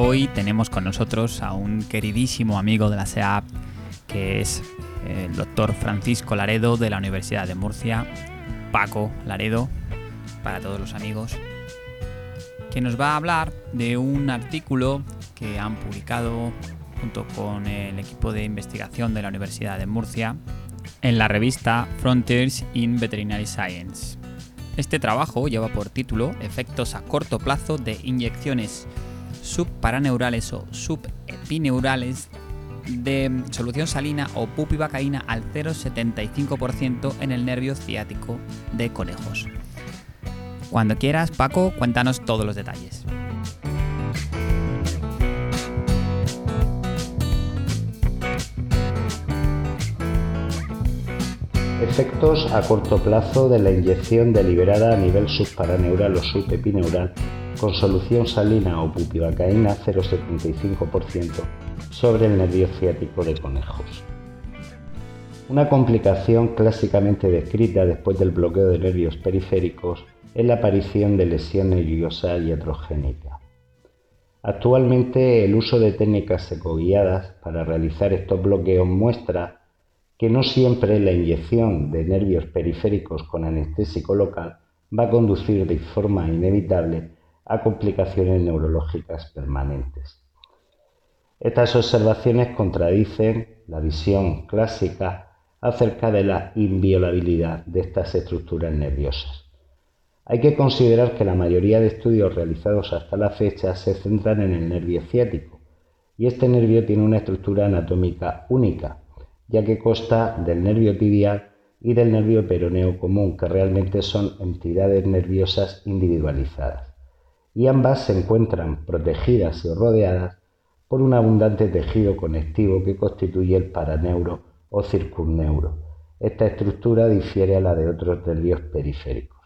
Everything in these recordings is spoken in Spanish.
Hoy tenemos con nosotros a un queridísimo amigo de la SEAP, que es el doctor Francisco Laredo de la Universidad de Murcia, Paco Laredo, para todos los amigos, que nos va a hablar de un artículo que han publicado junto con el equipo de investigación de la Universidad de Murcia en la revista Frontiers in Veterinary Science. Este trabajo lleva por título Efectos a corto plazo de inyecciones subparaneurales o subepineurales de solución salina o pupivacaína al 0,75% en el nervio ciático de conejos. Cuando quieras, Paco, cuéntanos todos los detalles. Efectos a corto plazo de la inyección deliberada a nivel subparaneural o subepineural con solución salina o bupivacaína 0,75% sobre el nervio ciático de conejos. Una complicación clásicamente descrita después del bloqueo de nervios periféricos es la aparición de lesión nerviosa iatrogénica. Actualmente el uso de técnicas ecoguiadas para realizar estos bloqueos muestra que no siempre la inyección de nervios periféricos con anestésico local va a conducir de forma inevitable a complicaciones neurológicas permanentes. Estas observaciones contradicen la visión clásica acerca de la inviolabilidad de estas estructuras nerviosas. Hay que considerar que la mayoría de estudios realizados hasta la fecha se centran en el nervio ciático, y este nervio tiene una estructura anatómica única, ya que consta del nervio tibial y del nervio peroneo común, que realmente son entidades nerviosas individualizadas. Y ambas se encuentran protegidas y rodeadas por un abundante tejido conectivo que constituye el paraneuro o circunneuro. Esta estructura difiere a la de otros nervios periféricos.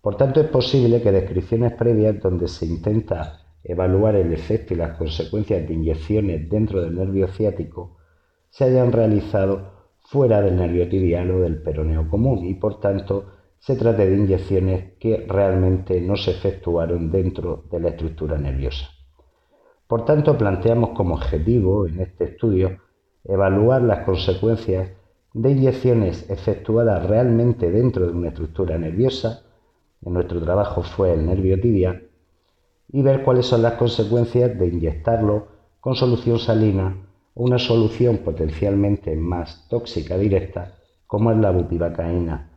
Por tanto, es posible que descripciones previas donde se intenta evaluar el efecto y las consecuencias de inyecciones dentro del nervio ciático se hayan realizado fuera del nervio tibial o del peroneo común y por tanto se trate de inyecciones que realmente no se efectuaron dentro de la estructura nerviosa. Por tanto, planteamos como objetivo en este estudio evaluar las consecuencias de inyecciones efectuadas realmente dentro de una estructura nerviosa, en nuestro trabajo fue el nervio tibial, y ver cuáles son las consecuencias de inyectarlo con solución salina una solución potencialmente más tóxica directa como es la bupivacaína.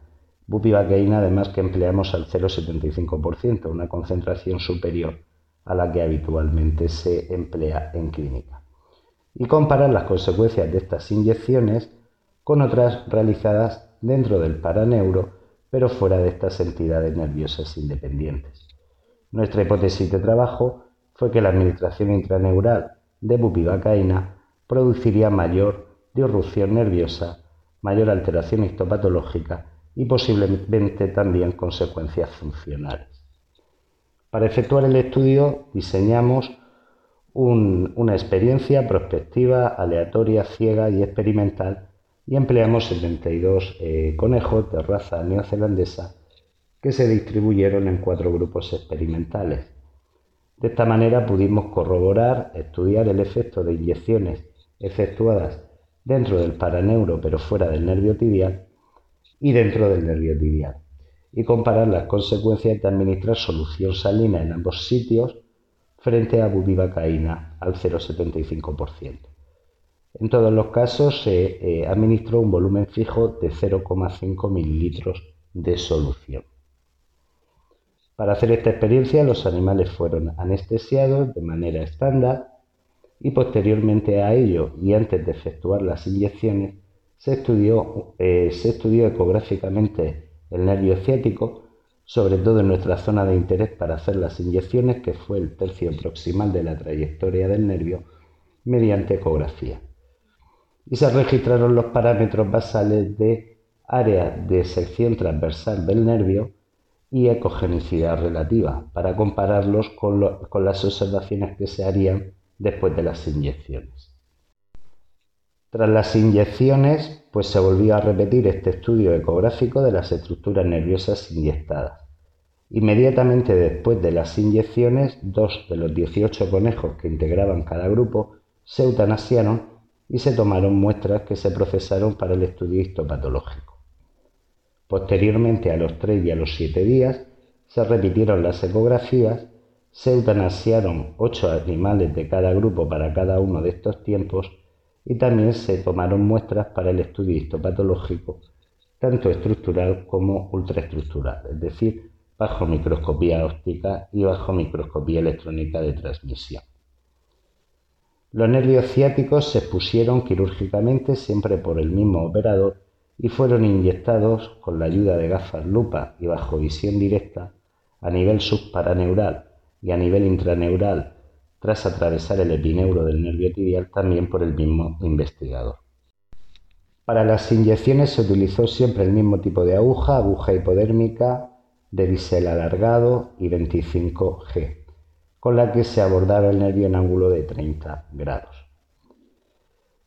Bupivacaína además que empleamos al 0,75%, una concentración superior a la que habitualmente se emplea en clínica. Y comparar las consecuencias de estas inyecciones con otras realizadas dentro del paraneuro, pero fuera de estas entidades nerviosas independientes. Nuestra hipótesis de trabajo fue que la administración intraneural de bupivacaína produciría mayor disrupción nerviosa, mayor alteración histopatológica y posiblemente también consecuencias funcionales. Para efectuar el estudio diseñamos una experiencia prospectiva, aleatoria, ciega y experimental y empleamos 72 eh, conejos de raza neozelandesa que se distribuyeron en cuatro grupos experimentales. De esta manera pudimos corroborar, estudiar el efecto de inyecciones efectuadas dentro del paraneuro pero fuera del nervio tibial y dentro del nervio tibial y comparar las consecuencias de administrar solución salina en ambos sitios frente a bupivacaína al 0,75%. En todos los casos se eh, administró un volumen fijo de 0,5 mililitros de solución. Para hacer esta experiencia los animales fueron anestesiados de manera estándar y posteriormente a ello y antes de efectuar las inyecciones se estudió, eh, se estudió ecográficamente el nervio ciático, sobre todo en nuestra zona de interés para hacer las inyecciones, que fue el tercio proximal de la trayectoria del nervio, mediante ecografía. Y se registraron los parámetros basales de área de sección transversal del nervio y ecogenicidad relativa, para compararlos con, con las observaciones que se harían después de las inyecciones. Tras las inyecciones, pues se volvió a repetir este estudio ecográfico de las estructuras nerviosas inyectadas. Inmediatamente después de las inyecciones, dos de los 18 conejos que integraban cada grupo se eutanasiaron y se tomaron muestras que se procesaron para el estudio histopatológico. Posteriormente, a los 3 y a los 7 días, se repitieron las ecografías, se eutanasiaron 8 animales de cada grupo para cada uno de estos tiempos y también se tomaron muestras para el estudio histopatológico, tanto estructural como ultraestructural, es decir, bajo microscopía óptica y bajo microscopía electrónica de transmisión. Los nervios ciáticos se expusieron quirúrgicamente siempre por el mismo operador y fueron inyectados con la ayuda de gafas lupa y bajo visión directa a nivel subparaneural y a nivel intraneural tras atravesar el epineuro del nervio tibial también por el mismo investigador. Para las inyecciones se utilizó siempre el mismo tipo de aguja, aguja hipodérmica de bisel alargado y 25G, con la que se abordaba el nervio en ángulo de 30 grados.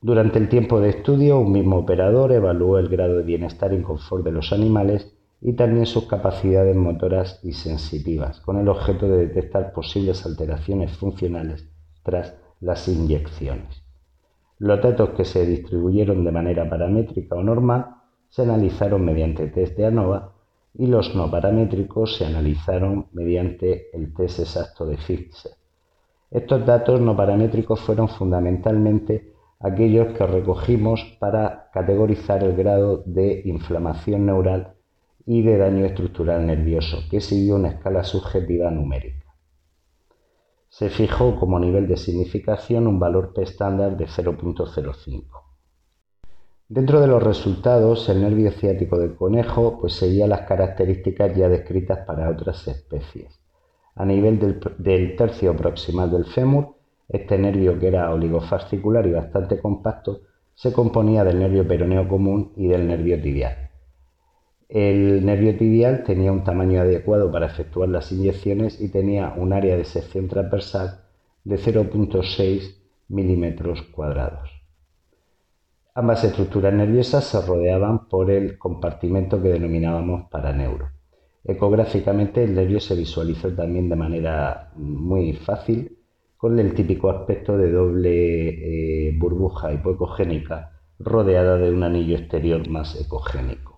Durante el tiempo de estudio, un mismo operador evaluó el grado de bienestar y confort de los animales y también sus capacidades motoras y sensitivas, con el objeto de detectar posibles alteraciones funcionales tras las inyecciones. Los datos que se distribuyeron de manera paramétrica o normal se analizaron mediante test de ANOVA y los no paramétricos se analizaron mediante el test exacto de Fichte. Estos datos no paramétricos fueron fundamentalmente aquellos que recogimos para categorizar el grado de inflamación neural y de daño estructural nervioso, que siguió una escala subjetiva numérica se fijó como nivel de significación un valor P estándar de 0.05. Dentro de los resultados, el nervio ciático del conejo pues, seguía las características ya descritas para otras especies. A nivel del, tercio proximal del fémur, este nervio que era oligofascicular y bastante compacto se componía del nervio peroneo común y del nervio tibial. El nervio tibial tenía un tamaño adecuado para efectuar las inyecciones y tenía un área de sección transversal de 0.6 milímetros cuadrados. Ambas estructuras nerviosas se rodeaban por el compartimento que denominábamos paraneuro. Ecográficamente el nervio se visualizó también de manera muy fácil con el típico aspecto de doble eh, burbuja hipoecogénica rodeada de un anillo exterior más ecogénico.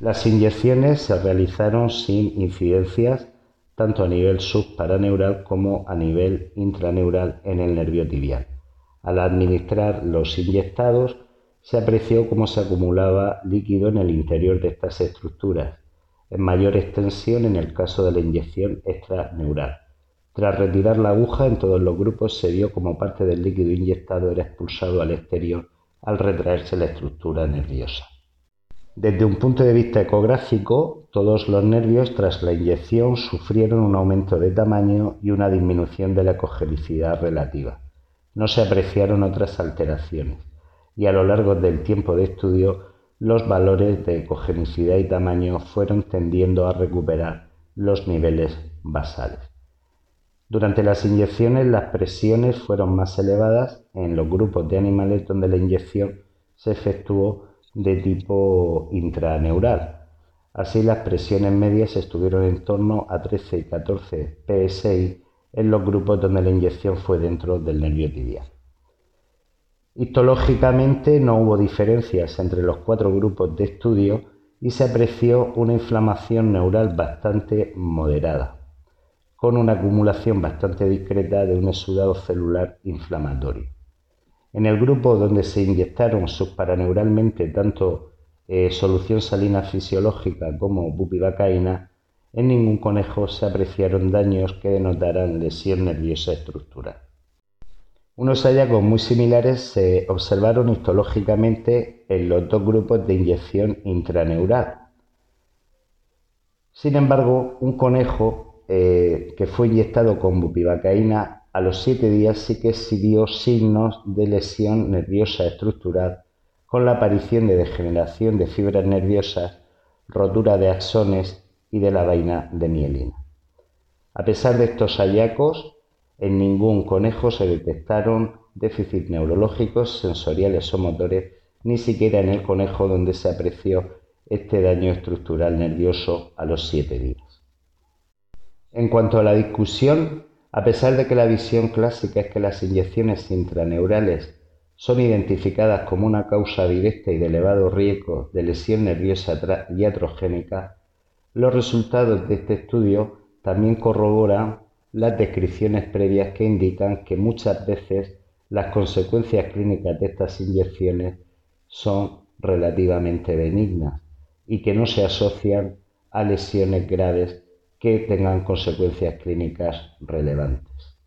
Las inyecciones se realizaron sin incidencias tanto a nivel subparaneural como a nivel intraneural en el nervio tibial. Al administrar los inyectados, se apreció cómo se acumulaba líquido en el interior de estas estructuras, en mayor extensión en el caso de la inyección extraneural. Tras retirar la aguja, en todos los grupos se vio como parte del líquido inyectado era expulsado al exterior al retraerse la estructura nerviosa. Desde un punto de vista ecográfico, todos los nervios tras la inyección sufrieron un aumento de tamaño y una disminución de la ecogenicidad relativa. No se apreciaron otras alteraciones y a lo largo del tiempo de estudio los valores de ecogenicidad y tamaño fueron tendiendo a recuperar los niveles basales. Durante las inyecciones las presiones fueron más elevadas en los grupos de animales donde la inyección se efectuó de tipo intraneural. Así las presiones medias estuvieron en torno a 13 y 14 PSI en los grupos donde la inyección fue dentro del nervio tibial. Histológicamente no hubo diferencias entre los cuatro grupos de estudio y se apreció una inflamación neural bastante moderada, con una acumulación bastante discreta de un exudado celular inflamatorio. En el grupo donde se inyectaron subparaneuralmente tanto eh, solución salina fisiológica como bupivacaína, en ningún conejo se apreciaron daños que denotaran lesión nerviosa estructural. Unos hallazgos muy similares se observaron histológicamente en los dos grupos de inyección intraneural. Sin embargo, un conejo eh, que fue inyectado con bupivacaína a los siete días sí que exhibió signos de lesión nerviosa estructural con la aparición de degeneración de fibras nerviosas, rotura de axones y de la vaina de mielina. A pesar de estos hallazgos, en ningún conejo se detectaron déficits neurológicos, sensoriales o motores, ni siquiera en el conejo donde se apreció este daño estructural nervioso a los siete días. En cuanto a la discusión, a pesar de que la visión clásica es que las inyecciones intraneurales son identificadas como una causa directa y de elevado riesgo de lesión nerviosa iatrogénica, los resultados de este estudio también corroboran las descripciones previas que indican que muchas veces las consecuencias clínicas de estas inyecciones son relativamente benignas y que no se asocian a lesiones graves que tengan consecuencias clínicas relevantes.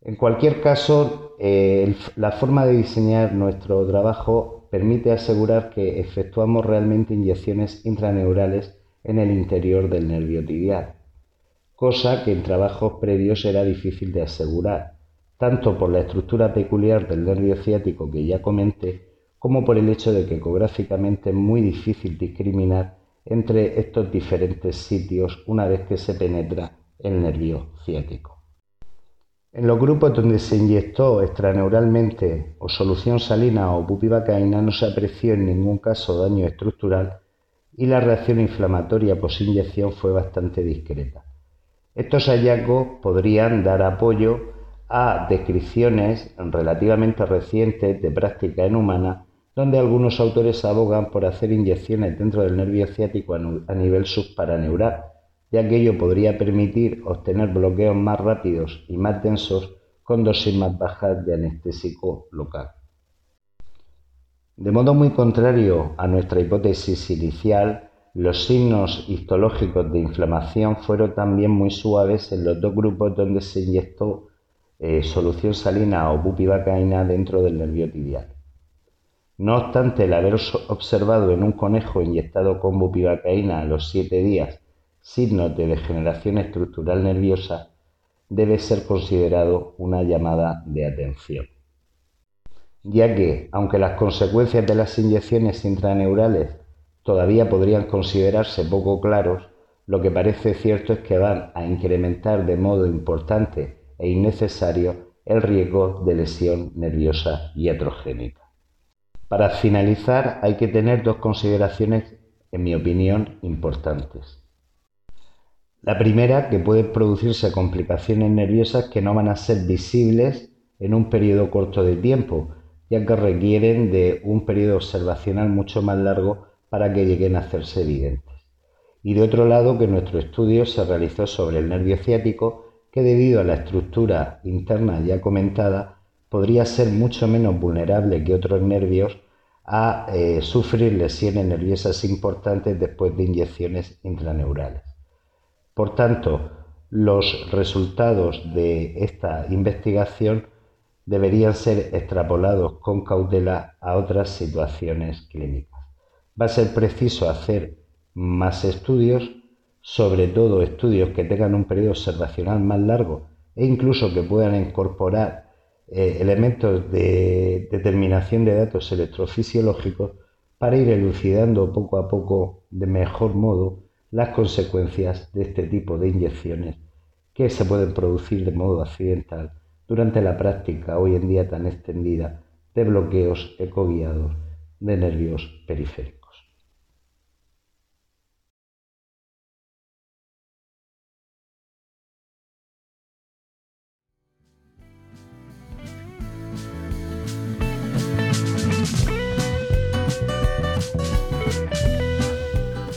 En cualquier caso, eh, la forma de diseñar nuestro trabajo permite asegurar que efectuamos realmente inyecciones intraneurales en el interior del nervio tibial, cosa que en trabajos previos era difícil de asegurar, tanto por la estructura peculiar del nervio ciático que ya comenté, como por el hecho de que ecográficamente es muy difícil discriminar entre estos diferentes sitios una vez que se penetra el nervio ciático. En los grupos donde se inyectó extraneuralmente o solución salina o bupivacaína no se apreció en ningún caso daño estructural y la reacción inflamatoria posinyección fue bastante discreta. Estos hallazgos podrían dar apoyo a descripciones relativamente recientes de práctica en humana donde algunos autores abogan por hacer inyecciones dentro del nervio ciático a nivel subparaneural, ya que ello podría permitir obtener bloqueos más rápidos y más densos con dosis más bajas de anestésico local. De modo muy contrario a nuestra hipótesis inicial, los signos histológicos de inflamación fueron también muy suaves en los dos grupos donde se inyectó eh, solución salina o bupivacaína dentro del nervio tibial. No obstante, el haber observado en un conejo inyectado con bupivacaína a los 7 días signos de degeneración estructural nerviosa debe ser considerado una llamada de atención, ya que, aunque las consecuencias de las inyecciones intraneurales todavía podrían considerarse poco claros, lo que parece cierto es que van a incrementar de modo importante e innecesario el riesgo de lesión nerviosa iatrogénica. Para finalizar, hay que tener dos consideraciones, en mi opinión, importantes. La primera, que pueden producirse complicaciones nerviosas que no van a ser visibles en un periodo corto de tiempo, ya que requieren de un periodo observacional mucho más largo para que lleguen a hacerse evidentes. Y de otro lado, que nuestro estudio se realizó sobre el nervio ciático, que debido a la estructura interna ya comentada, podría ser mucho menos vulnerable que otros nervios a eh, sufrir lesiones nerviosas importantes después de inyecciones intraneurales. Por tanto, los resultados de esta investigación deberían ser extrapolados con cautela a otras situaciones clínicas. Va a ser preciso hacer más estudios, sobre todo estudios que tengan un periodo observacional más largo e incluso que puedan incorporar eh, elementos de determinación de datos electrofisiológicos para ir elucidando poco a poco de mejor modo las consecuencias de este tipo de inyecciones que se pueden producir de modo accidental durante la práctica hoy en día tan extendida de bloqueos ecoguiados de nervios periféricos.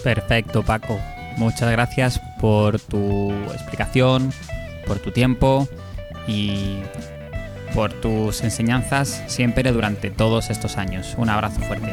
Perfecto, Paco. Muchas gracias por tu explicación, por tu tiempo y por tus enseñanzas siempre durante todos estos años. Un abrazo fuerte.